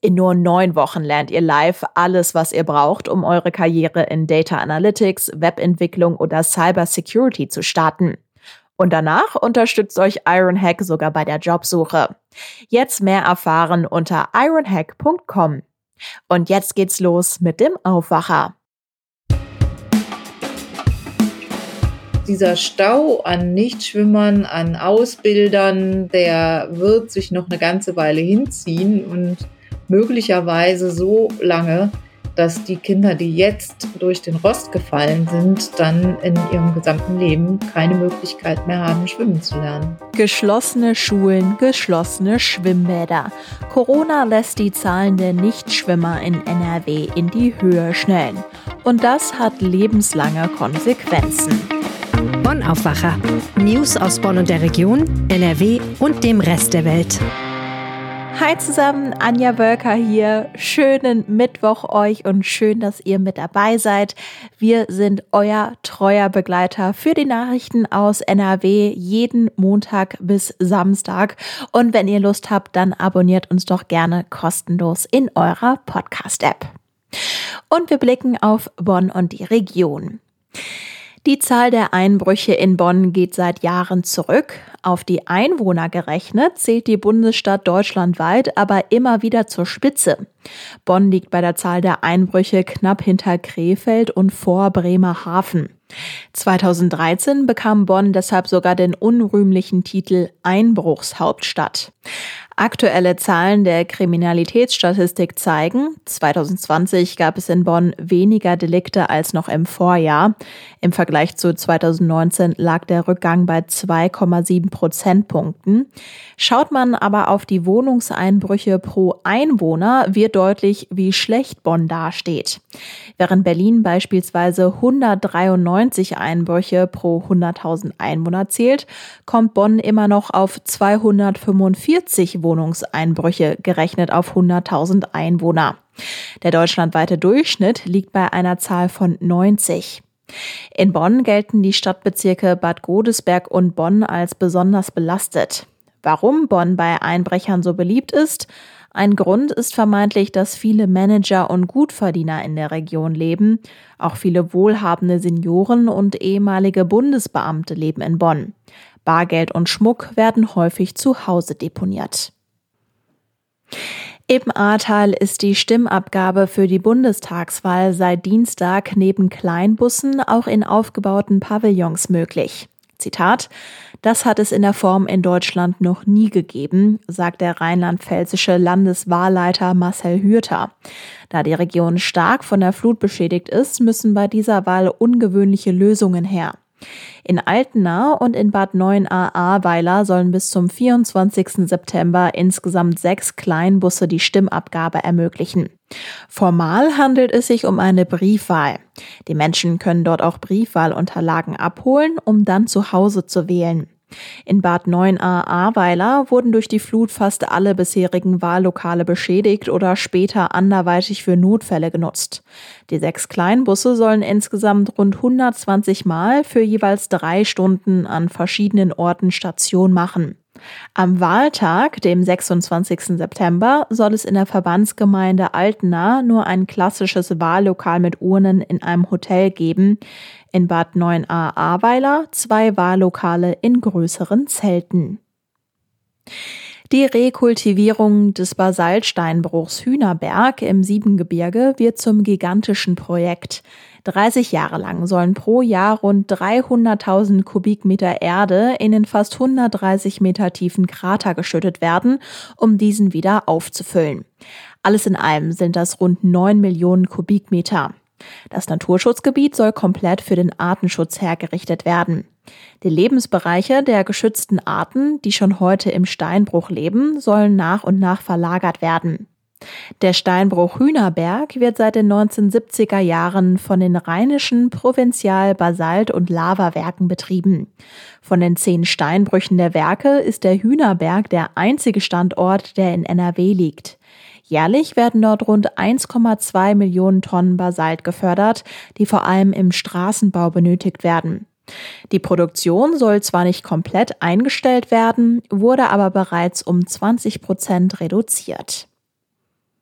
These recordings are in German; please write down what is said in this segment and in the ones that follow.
In nur neun Wochen lernt ihr live alles, was ihr braucht, um eure Karriere in Data Analytics, Webentwicklung oder Cyber Security zu starten. Und danach unterstützt euch Ironhack sogar bei der Jobsuche. Jetzt mehr erfahren unter ironhack.com. Und jetzt geht's los mit dem Aufwacher. dieser Stau an Nichtschwimmern, an Ausbildern, der wird sich noch eine ganze Weile hinziehen und möglicherweise so lange, dass die Kinder, die jetzt durch den Rost gefallen sind, dann in ihrem gesamten Leben keine Möglichkeit mehr haben, schwimmen zu lernen. Geschlossene Schulen, geschlossene Schwimmbäder. Corona lässt die Zahlen der Nichtschwimmer in NRW in die Höhe schnellen. Und das hat lebenslange Konsequenzen. Bonn Aufwacher. News aus Bonn und der Region, NRW und dem Rest der Welt. Hi zusammen, Anja Bölker hier. Schönen Mittwoch euch und schön, dass ihr mit dabei seid. Wir sind euer treuer Begleiter für die Nachrichten aus NRW jeden Montag bis Samstag. Und wenn ihr Lust habt, dann abonniert uns doch gerne kostenlos in eurer Podcast-App. Und wir blicken auf Bonn und die Region. Die Zahl der Einbrüche in Bonn geht seit Jahren zurück. Auf die Einwohner gerechnet zählt die Bundesstadt deutschlandweit aber immer wieder zur Spitze. Bonn liegt bei der Zahl der Einbrüche knapp hinter Krefeld und vor Bremerhaven. 2013 bekam Bonn deshalb sogar den unrühmlichen Titel Einbruchshauptstadt. Aktuelle Zahlen der Kriminalitätsstatistik zeigen, 2020 gab es in Bonn weniger Delikte als noch im Vorjahr. Im Vergleich zu 2019 lag der Rückgang bei 2,7 Prozentpunkten. Schaut man aber auf die Wohnungseinbrüche pro Einwohner, wird deutlich, wie schlecht Bonn dasteht. Während Berlin beispielsweise 193 Einbrüche pro 100.000 Einwohner zählt, kommt Bonn immer noch auf 245 Wohnungseinbrüche gerechnet auf 100.000 Einwohner. Der deutschlandweite Durchschnitt liegt bei einer Zahl von 90. In Bonn gelten die Stadtbezirke Bad Godesberg und Bonn als besonders belastet. Warum Bonn bei Einbrechern so beliebt ist? Ein Grund ist vermeintlich, dass viele Manager und Gutverdiener in der Region leben. Auch viele wohlhabende Senioren und ehemalige Bundesbeamte leben in Bonn. Bargeld und Schmuck werden häufig zu Hause deponiert. Im Ahrtal ist die Stimmabgabe für die Bundestagswahl seit Dienstag neben Kleinbussen auch in aufgebauten Pavillons möglich. Zitat, das hat es in der Form in Deutschland noch nie gegeben, sagt der rheinland-pfälzische Landeswahlleiter Marcel Hürter. Da die Region stark von der Flut beschädigt ist, müssen bei dieser Wahl ungewöhnliche Lösungen her. In Altena und in Bad 9a-Ahrweiler sollen bis zum 24. September insgesamt sechs Kleinbusse die Stimmabgabe ermöglichen. Formal handelt es sich um eine Briefwahl. Die Menschen können dort auch Briefwahlunterlagen abholen, um dann zu Hause zu wählen. In Bad 9a Ahrweiler wurden durch die Flut fast alle bisherigen Wahllokale beschädigt oder später anderweitig für Notfälle genutzt. Die sechs Kleinbusse sollen insgesamt rund 120 Mal für jeweils drei Stunden an verschiedenen Orten Station machen. Am Wahltag, dem 26. September, soll es in der Verbandsgemeinde Altena nur ein klassisches Wahllokal mit Urnen in einem Hotel geben. In Bad 9a Ahrweiler zwei Wahllokale in größeren Zelten. Die Rekultivierung des Basaltsteinbruchs Hühnerberg im Siebengebirge wird zum gigantischen Projekt. 30 Jahre lang sollen pro Jahr rund 300.000 Kubikmeter Erde in den fast 130 Meter tiefen Krater geschüttet werden, um diesen wieder aufzufüllen. Alles in allem sind das rund 9 Millionen Kubikmeter. Das Naturschutzgebiet soll komplett für den Artenschutz hergerichtet werden. Die Lebensbereiche der geschützten Arten, die schon heute im Steinbruch leben, sollen nach und nach verlagert werden. Der Steinbruch Hühnerberg wird seit den 1970er Jahren von den rheinischen Provinzial Basalt- und Lavawerken betrieben. Von den zehn Steinbrüchen der Werke ist der Hühnerberg der einzige Standort, der in NRW liegt. Jährlich werden dort rund 1,2 Millionen Tonnen Basalt gefördert, die vor allem im Straßenbau benötigt werden. Die Produktion soll zwar nicht komplett eingestellt werden, wurde aber bereits um 20 Prozent reduziert.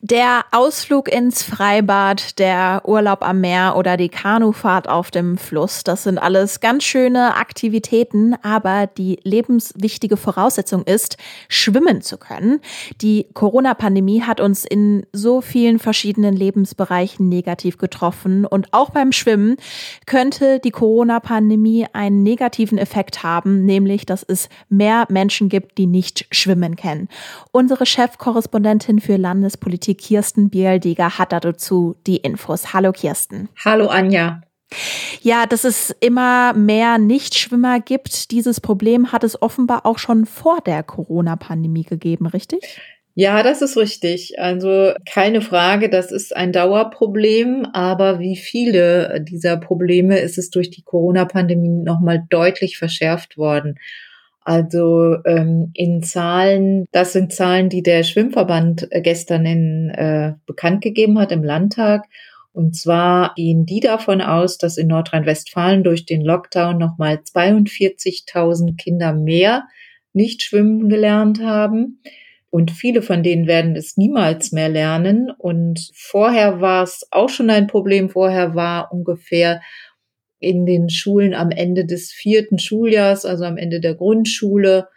Der Ausflug ins Freibad, der Urlaub am Meer oder die Kanufahrt auf dem Fluss, das sind alles ganz schöne Aktivitäten, aber die lebenswichtige Voraussetzung ist, schwimmen zu können. Die Corona-Pandemie hat uns in so vielen verschiedenen Lebensbereichen negativ getroffen und auch beim Schwimmen könnte die Corona-Pandemie einen negativen Effekt haben, nämlich dass es mehr Menschen gibt, die nicht schwimmen kennen. Unsere Chefkorrespondentin für Landespolitik Kirsten Bieldeger hat dazu die Infos. Hallo Kirsten. Hallo Anja. Ja, dass es immer mehr Nichtschwimmer gibt, dieses Problem hat es offenbar auch schon vor der Corona-Pandemie gegeben, richtig? Ja, das ist richtig. Also keine Frage, das ist ein Dauerproblem, aber wie viele dieser Probleme ist es durch die Corona-Pandemie nochmal deutlich verschärft worden. Also ähm, in Zahlen, das sind Zahlen, die der Schwimmverband äh, gestern in, äh, bekannt gegeben hat im Landtag. Und zwar gehen die davon aus, dass in Nordrhein-Westfalen durch den Lockdown nochmal 42.000 Kinder mehr nicht schwimmen gelernt haben. Und viele von denen werden es niemals mehr lernen. Und vorher war es auch schon ein Problem. Vorher war ungefähr in den Schulen am Ende des vierten Schuljahrs, also am Ende der Grundschule,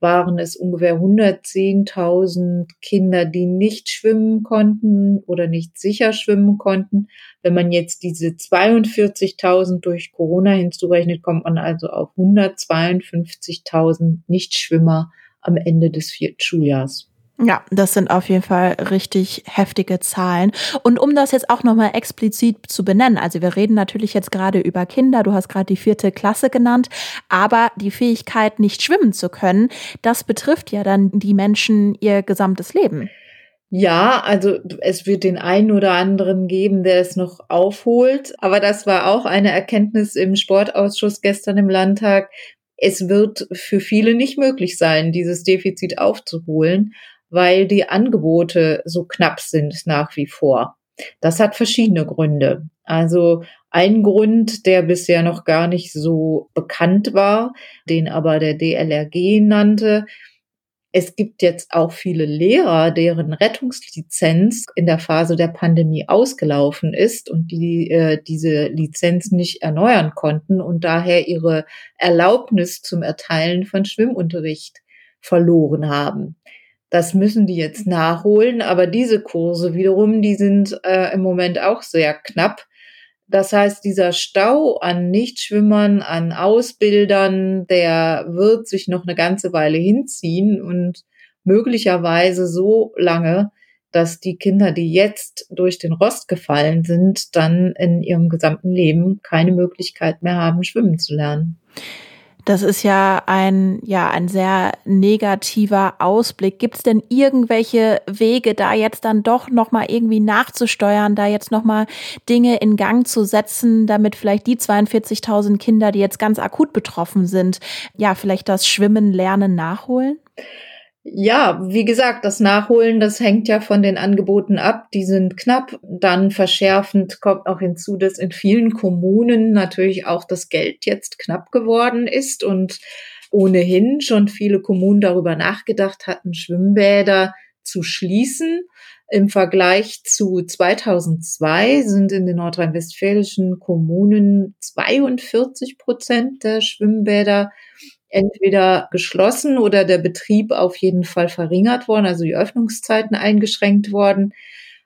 waren es ungefähr 110.000 Kinder, die nicht schwimmen konnten oder nicht sicher schwimmen konnten. Wenn man jetzt diese 42.000 durch Corona hinzurechnet, kommt man also auf 152.000 Nichtschwimmer am Ende des vierten Schuljahrs. Ja, das sind auf jeden Fall richtig heftige Zahlen. Und um das jetzt auch nochmal explizit zu benennen, also wir reden natürlich jetzt gerade über Kinder, du hast gerade die vierte Klasse genannt, aber die Fähigkeit, nicht schwimmen zu können, das betrifft ja dann die Menschen ihr gesamtes Leben. Ja, also es wird den einen oder anderen geben, der es noch aufholt. Aber das war auch eine Erkenntnis im Sportausschuss gestern im Landtag. Es wird für viele nicht möglich sein, dieses Defizit aufzuholen weil die Angebote so knapp sind nach wie vor. Das hat verschiedene Gründe. Also ein Grund, der bisher noch gar nicht so bekannt war, den aber der DLRG nannte, es gibt jetzt auch viele Lehrer, deren Rettungslizenz in der Phase der Pandemie ausgelaufen ist und die äh, diese Lizenz nicht erneuern konnten und daher ihre Erlaubnis zum Erteilen von Schwimmunterricht verloren haben. Das müssen die jetzt nachholen, aber diese Kurse wiederum, die sind äh, im Moment auch sehr knapp. Das heißt, dieser Stau an Nichtschwimmern, an Ausbildern, der wird sich noch eine ganze Weile hinziehen und möglicherweise so lange, dass die Kinder, die jetzt durch den Rost gefallen sind, dann in ihrem gesamten Leben keine Möglichkeit mehr haben, schwimmen zu lernen. Das ist ja ein, ja, ein sehr negativer Ausblick. Gibt es denn irgendwelche Wege, da jetzt dann doch nochmal irgendwie nachzusteuern, da jetzt nochmal Dinge in Gang zu setzen, damit vielleicht die 42.000 Kinder, die jetzt ganz akut betroffen sind, ja, vielleicht das Schwimmen lernen nachholen? Ja, wie gesagt, das Nachholen, das hängt ja von den Angeboten ab. Die sind knapp. Dann verschärfend kommt auch hinzu, dass in vielen Kommunen natürlich auch das Geld jetzt knapp geworden ist und ohnehin schon viele Kommunen darüber nachgedacht hatten, Schwimmbäder zu schließen. Im Vergleich zu 2002 sind in den nordrhein-westfälischen Kommunen 42 Prozent der Schwimmbäder entweder geschlossen oder der Betrieb auf jeden Fall verringert worden, also die Öffnungszeiten eingeschränkt worden.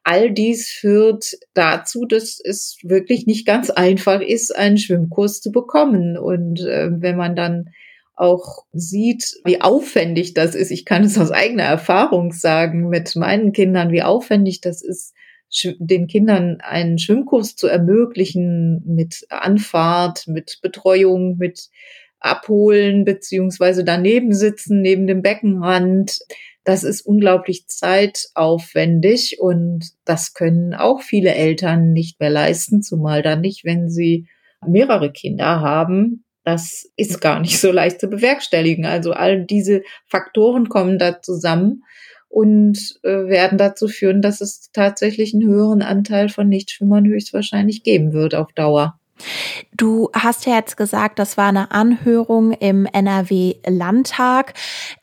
All dies führt dazu, dass es wirklich nicht ganz einfach ist, einen Schwimmkurs zu bekommen. Und äh, wenn man dann auch sieht, wie aufwendig das ist, ich kann es aus eigener Erfahrung sagen mit meinen Kindern, wie aufwendig das ist, den Kindern einen Schwimmkurs zu ermöglichen mit Anfahrt, mit Betreuung, mit abholen beziehungsweise daneben sitzen, neben dem Beckenrand. das ist unglaublich zeitaufwendig und das können auch viele Eltern nicht mehr leisten, zumal dann nicht, wenn sie mehrere Kinder haben. Das ist gar nicht so leicht zu bewerkstelligen. Also all diese Faktoren kommen da zusammen und äh, werden dazu führen, dass es tatsächlich einen höheren Anteil von Nichtschwimmern höchstwahrscheinlich geben wird auf Dauer. Du hast ja jetzt gesagt, das war eine Anhörung im NRW-Landtag.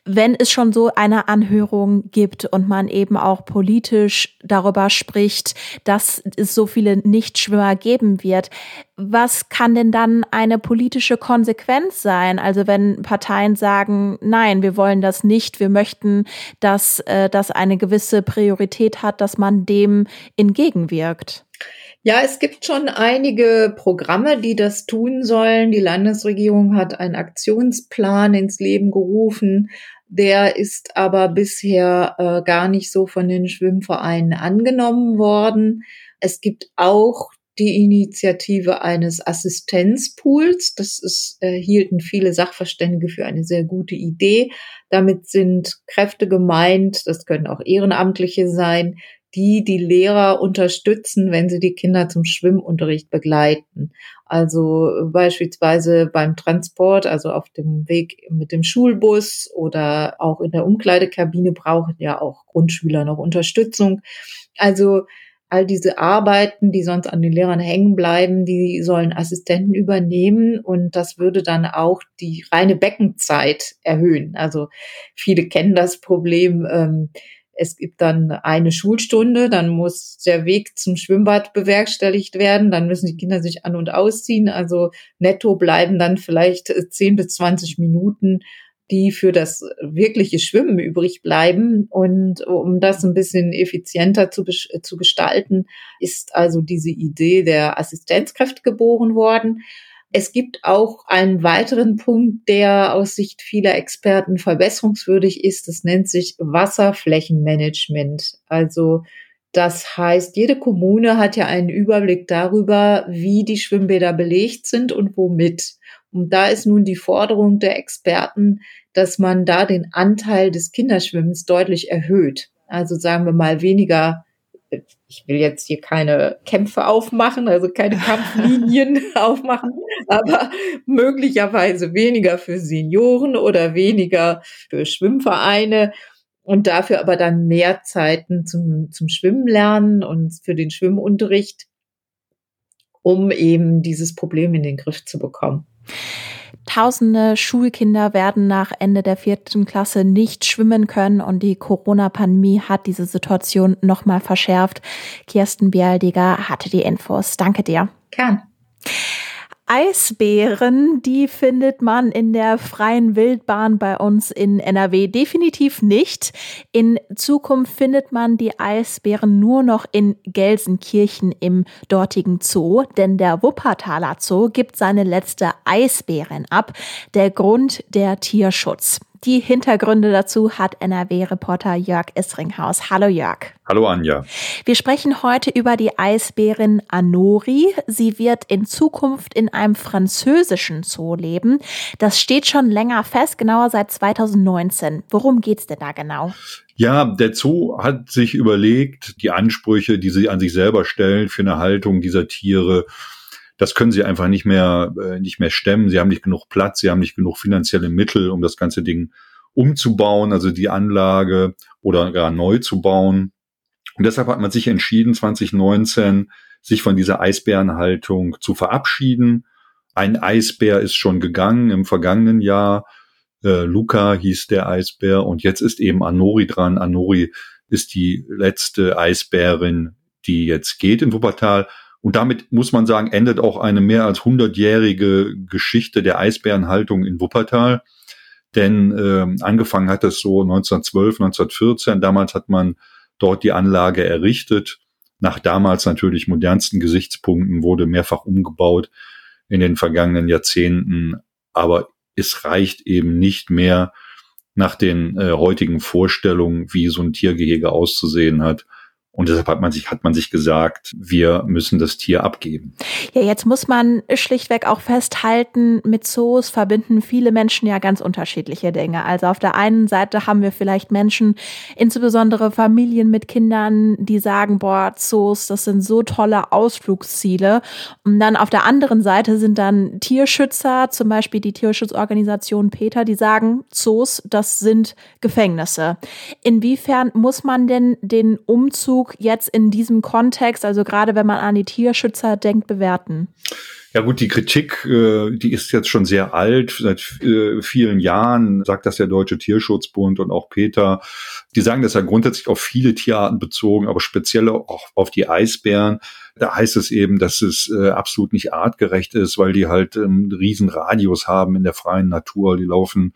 Wenn es schon so eine Anhörung gibt und man eben auch politisch darüber spricht, dass es so viele Nichtschwimmer geben wird, was kann denn dann eine politische Konsequenz sein? Also wenn Parteien sagen, nein, wir wollen das nicht, wir möchten, dass äh, das eine gewisse Priorität hat, dass man dem entgegenwirkt. Ja, es gibt schon einige Programme, die das tun sollen. Die Landesregierung hat einen Aktionsplan ins Leben gerufen. Der ist aber bisher äh, gar nicht so von den Schwimmvereinen angenommen worden. Es gibt auch die Initiative eines Assistenzpools. Das ist, äh, hielten viele Sachverständige für eine sehr gute Idee. Damit sind Kräfte gemeint, das können auch Ehrenamtliche sein, die die Lehrer unterstützen, wenn sie die Kinder zum Schwimmunterricht begleiten. Also beispielsweise beim Transport, also auf dem Weg mit dem Schulbus oder auch in der Umkleidekabine brauchen ja auch Grundschüler noch Unterstützung. Also all diese Arbeiten, die sonst an den Lehrern hängen bleiben, die sollen Assistenten übernehmen und das würde dann auch die reine Beckenzeit erhöhen. Also viele kennen das Problem. Ähm, es gibt dann eine Schulstunde, dann muss der Weg zum Schwimmbad bewerkstelligt werden, dann müssen die Kinder sich an und ausziehen. Also netto bleiben dann vielleicht 10 bis 20 Minuten, die für das wirkliche Schwimmen übrig bleiben. Und um das ein bisschen effizienter zu, zu gestalten, ist also diese Idee der Assistenzkräfte geboren worden. Es gibt auch einen weiteren Punkt, der aus Sicht vieler Experten verbesserungswürdig ist. Das nennt sich Wasserflächenmanagement. Also das heißt, jede Kommune hat ja einen Überblick darüber, wie die Schwimmbäder belegt sind und womit. Und da ist nun die Forderung der Experten, dass man da den Anteil des Kinderschwimmens deutlich erhöht. Also sagen wir mal weniger ich will jetzt hier keine Kämpfe aufmachen, also keine Kampflinien aufmachen, aber möglicherweise weniger für Senioren oder weniger für Schwimmvereine und dafür aber dann mehr Zeiten zum, zum Schwimmen lernen und für den Schwimmunterricht, um eben dieses Problem in den Griff zu bekommen. Tausende Schulkinder werden nach Ende der vierten Klasse nicht schwimmen können und die Corona-Pandemie hat diese Situation nochmal verschärft. Kirsten Bialdiger hatte die Infos. Danke dir. Gern. Eisbären, die findet man in der freien Wildbahn bei uns in NRW definitiv nicht. In Zukunft findet man die Eisbären nur noch in Gelsenkirchen im dortigen Zoo, denn der Wuppertaler Zoo gibt seine letzte Eisbärin ab. Der Grund der Tierschutz. Die Hintergründe dazu hat NRW-Reporter Jörg Isringhaus. Hallo Jörg. Hallo Anja. Wir sprechen heute über die Eisbärin Anori. Sie wird in Zukunft in einem französischen Zoo leben. Das steht schon länger fest, genauer seit 2019. Worum geht's denn da genau? Ja, der Zoo hat sich überlegt, die Ansprüche, die sie an sich selber stellen für eine Haltung dieser Tiere, das können sie einfach nicht mehr, äh, nicht mehr stemmen. Sie haben nicht genug Platz, sie haben nicht genug finanzielle Mittel, um das ganze Ding umzubauen, also die Anlage oder gar neu zu bauen. Und deshalb hat man sich entschieden, 2019 sich von dieser Eisbärenhaltung zu verabschieden. Ein Eisbär ist schon gegangen im vergangenen Jahr. Äh, Luca hieß der Eisbär und jetzt ist eben Anori dran. Anori ist die letzte Eisbärin, die jetzt geht in Wuppertal. Und damit muss man sagen, endet auch eine mehr als hundertjährige Geschichte der Eisbärenhaltung in Wuppertal. Denn äh, angefangen hat es so 1912, 1914. Damals hat man dort die Anlage errichtet. Nach damals natürlich modernsten Gesichtspunkten wurde mehrfach umgebaut in den vergangenen Jahrzehnten. Aber es reicht eben nicht mehr nach den äh, heutigen Vorstellungen, wie so ein Tiergehege auszusehen hat. Und deshalb hat man sich, hat man sich gesagt, wir müssen das Tier abgeben. Ja, jetzt muss man schlichtweg auch festhalten, mit Zoos verbinden viele Menschen ja ganz unterschiedliche Dinge. Also auf der einen Seite haben wir vielleicht Menschen, insbesondere Familien mit Kindern, die sagen, boah, Zoos, das sind so tolle Ausflugsziele. Und dann auf der anderen Seite sind dann Tierschützer, zum Beispiel die Tierschutzorganisation Peter, die sagen, Zoos, das sind Gefängnisse. Inwiefern muss man denn den Umzug jetzt in diesem Kontext, also gerade wenn man an die Tierschützer denkt, bewerten? Ja gut, die Kritik, äh, die ist jetzt schon sehr alt. Seit äh, vielen Jahren sagt das der Deutsche Tierschutzbund und auch Peter. Die sagen das ja grundsätzlich auf viele Tierarten bezogen, aber speziell auch auf die Eisbären. Da heißt es eben, dass es äh, absolut nicht artgerecht ist, weil die halt einen riesen Radius haben in der freien Natur. Die laufen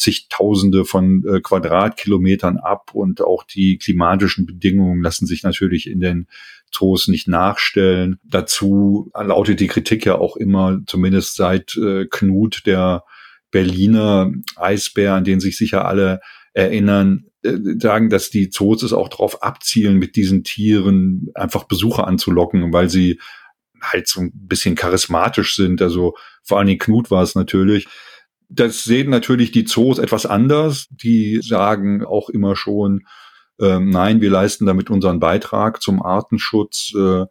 zigtausende von äh, Quadratkilometern ab und auch die klimatischen Bedingungen lassen sich natürlich in den Zoos nicht nachstellen. Dazu lautet die Kritik ja auch immer, zumindest seit äh, Knut, der Berliner Eisbär, an den sich sicher alle erinnern, äh, sagen, dass die Zoos es auch darauf abzielen, mit diesen Tieren einfach Besucher anzulocken, weil sie halt so ein bisschen charismatisch sind. Also vor allen Dingen Knut war es natürlich. Das sehen natürlich die Zoos etwas anders. Die sagen auch immer schon, äh, nein, wir leisten damit unseren Beitrag zum Artenschutz. Äh,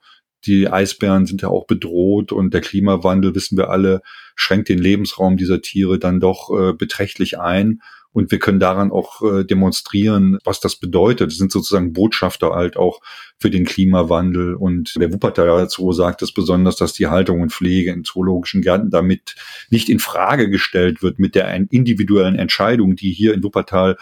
die Eisbären sind ja auch bedroht und der Klimawandel, wissen wir alle, schränkt den Lebensraum dieser Tiere dann doch äh, beträchtlich ein. Und wir können daran auch äh, demonstrieren, was das bedeutet. Das sind sozusagen Botschafter halt auch für den Klimawandel. Und der Wuppertaler Zoo sagt es besonders, dass die Haltung und Pflege in zoologischen Gärten damit nicht in Frage gestellt wird mit der individuellen Entscheidung, die hier in Wuppertal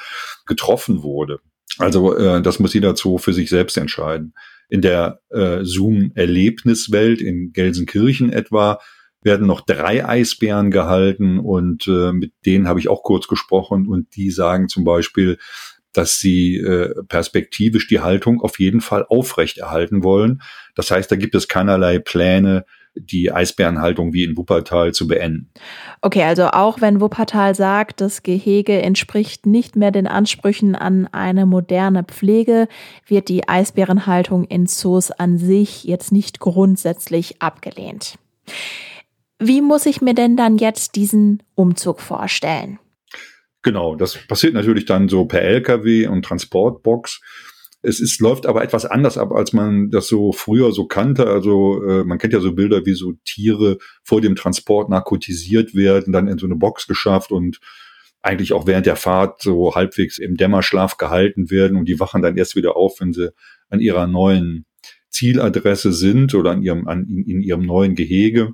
getroffen wurde. Also äh, das muss jeder Zoo für sich selbst entscheiden. In der äh, Zoom-Erlebniswelt in Gelsenkirchen etwa werden noch drei Eisbären gehalten und äh, mit denen habe ich auch kurz gesprochen und die sagen zum Beispiel, dass sie äh, perspektivisch die Haltung auf jeden Fall aufrechterhalten wollen. Das heißt, da gibt es keinerlei Pläne, die Eisbärenhaltung wie in Wuppertal zu beenden. Okay, also auch wenn Wuppertal sagt, das Gehege entspricht nicht mehr den Ansprüchen an eine moderne Pflege, wird die Eisbärenhaltung in Zoos an sich jetzt nicht grundsätzlich abgelehnt. Wie muss ich mir denn dann jetzt diesen Umzug vorstellen? Genau, das passiert natürlich dann so per LKW und Transportbox. Es ist, läuft aber etwas anders ab, als man das so früher so kannte. Also äh, man kennt ja so Bilder, wie so Tiere vor dem Transport narkotisiert werden, dann in so eine Box geschafft und eigentlich auch während der Fahrt so halbwegs im Dämmerschlaf gehalten werden und die wachen dann erst wieder auf, wenn sie an ihrer neuen Zieladresse sind oder an ihrem, an, in, in ihrem neuen Gehege.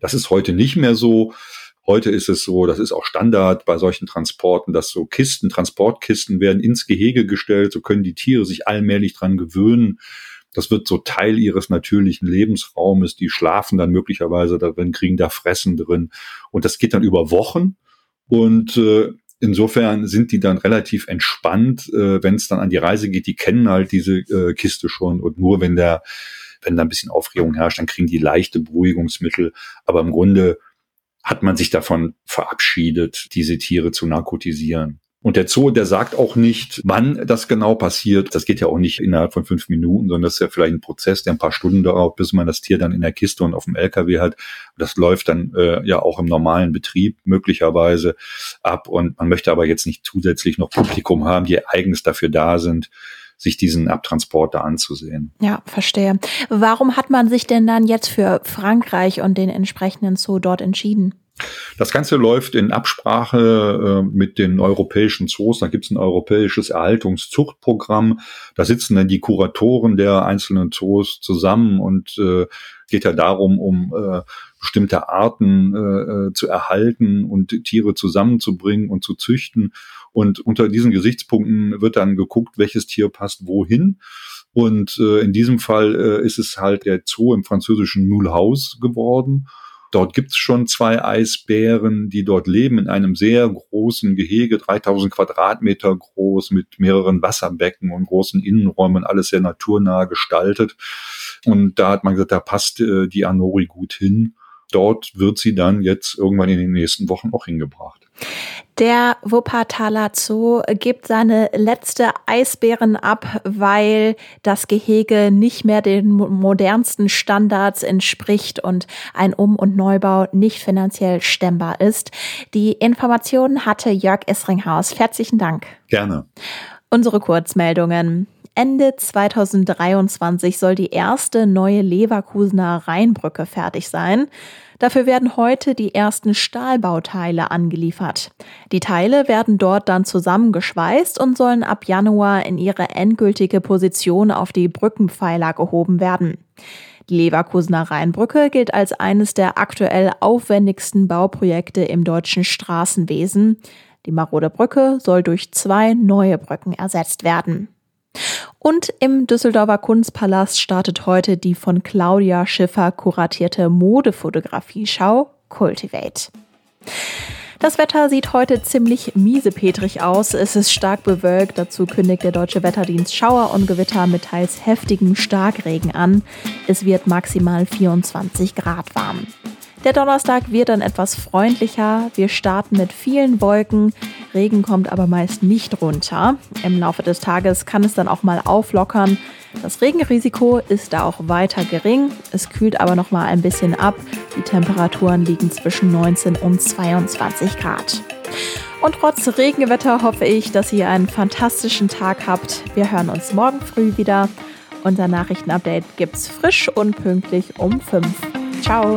Das ist heute nicht mehr so. Heute ist es so, das ist auch Standard bei solchen Transporten, dass so Kisten, Transportkisten werden ins Gehege gestellt, so können die Tiere sich allmählich dran gewöhnen. Das wird so Teil ihres natürlichen Lebensraumes. Die schlafen dann möglicherweise darin, kriegen da Fressen drin. Und das geht dann über Wochen. Und äh, insofern sind die dann relativ entspannt, äh, wenn es dann an die Reise geht. Die kennen halt diese äh, Kiste schon. Und nur wenn der wenn da ein bisschen Aufregung herrscht, dann kriegen die leichte Beruhigungsmittel. Aber im Grunde hat man sich davon verabschiedet, diese Tiere zu narkotisieren. Und der Zoo, der sagt auch nicht, wann das genau passiert. Das geht ja auch nicht innerhalb von fünf Minuten, sondern das ist ja vielleicht ein Prozess, der ein paar Stunden dauert, bis man das Tier dann in der Kiste und auf dem LKW hat. Das läuft dann äh, ja auch im normalen Betrieb möglicherweise ab. Und man möchte aber jetzt nicht zusätzlich noch Publikum haben, die eigens dafür da sind, sich diesen Abtransporter anzusehen. Ja, verstehe. Warum hat man sich denn dann jetzt für Frankreich und den entsprechenden Zoo dort entschieden? Das Ganze läuft in Absprache äh, mit den europäischen Zoos. Da gibt es ein europäisches Erhaltungszuchtprogramm. Da sitzen dann die Kuratoren der einzelnen Zoos zusammen und äh, geht ja darum, um äh, bestimmte Arten äh, äh zu erhalten und Tiere zusammenzubringen und zu züchten. Und unter diesen Gesichtspunkten wird dann geguckt, welches Tier passt wohin. Und äh, in diesem Fall äh, ist es halt der Zoo im französischen Mulhouse geworden. Dort gibt's schon zwei Eisbären, die dort leben in einem sehr großen Gehege, 3000 Quadratmeter groß, mit mehreren Wasserbecken und großen Innenräumen, alles sehr naturnah gestaltet. Und da hat man gesagt, da passt äh, die Anori gut hin. Dort wird sie dann jetzt irgendwann in den nächsten Wochen auch hingebracht. Der Wuppertaler Zoo gibt seine letzte Eisbären ab, weil das Gehege nicht mehr den modernsten Standards entspricht und ein Um- und Neubau nicht finanziell stemmbar ist. Die Informationen hatte Jörg Essringhaus. Herzlichen Dank. Gerne. Unsere Kurzmeldungen. Ende 2023 soll die erste neue Leverkusener Rheinbrücke fertig sein. Dafür werden heute die ersten Stahlbauteile angeliefert. Die Teile werden dort dann zusammengeschweißt und sollen ab Januar in ihre endgültige Position auf die Brückenpfeiler gehoben werden. Die Leverkusener Rheinbrücke gilt als eines der aktuell aufwendigsten Bauprojekte im deutschen Straßenwesen. Die marode Brücke soll durch zwei neue Brücken ersetzt werden. Und im Düsseldorfer Kunstpalast startet heute die von Claudia Schiffer kuratierte Modefotografie-Schau Cultivate. Das Wetter sieht heute ziemlich miesepetrig aus. Es ist stark bewölkt. Dazu kündigt der Deutsche Wetterdienst Schauer und Gewitter mit teils heftigem Starkregen an. Es wird maximal 24 Grad warm. Der Donnerstag wird dann etwas freundlicher. Wir starten mit vielen Wolken. Regen kommt aber meist nicht runter. Im Laufe des Tages kann es dann auch mal auflockern. Das Regenrisiko ist da auch weiter gering. Es kühlt aber noch mal ein bisschen ab. Die Temperaturen liegen zwischen 19 und 22 Grad. Und trotz Regenwetter hoffe ich, dass ihr einen fantastischen Tag habt. Wir hören uns morgen früh wieder. Unser Nachrichtenupdate gibt's frisch und pünktlich um 5. Ciao.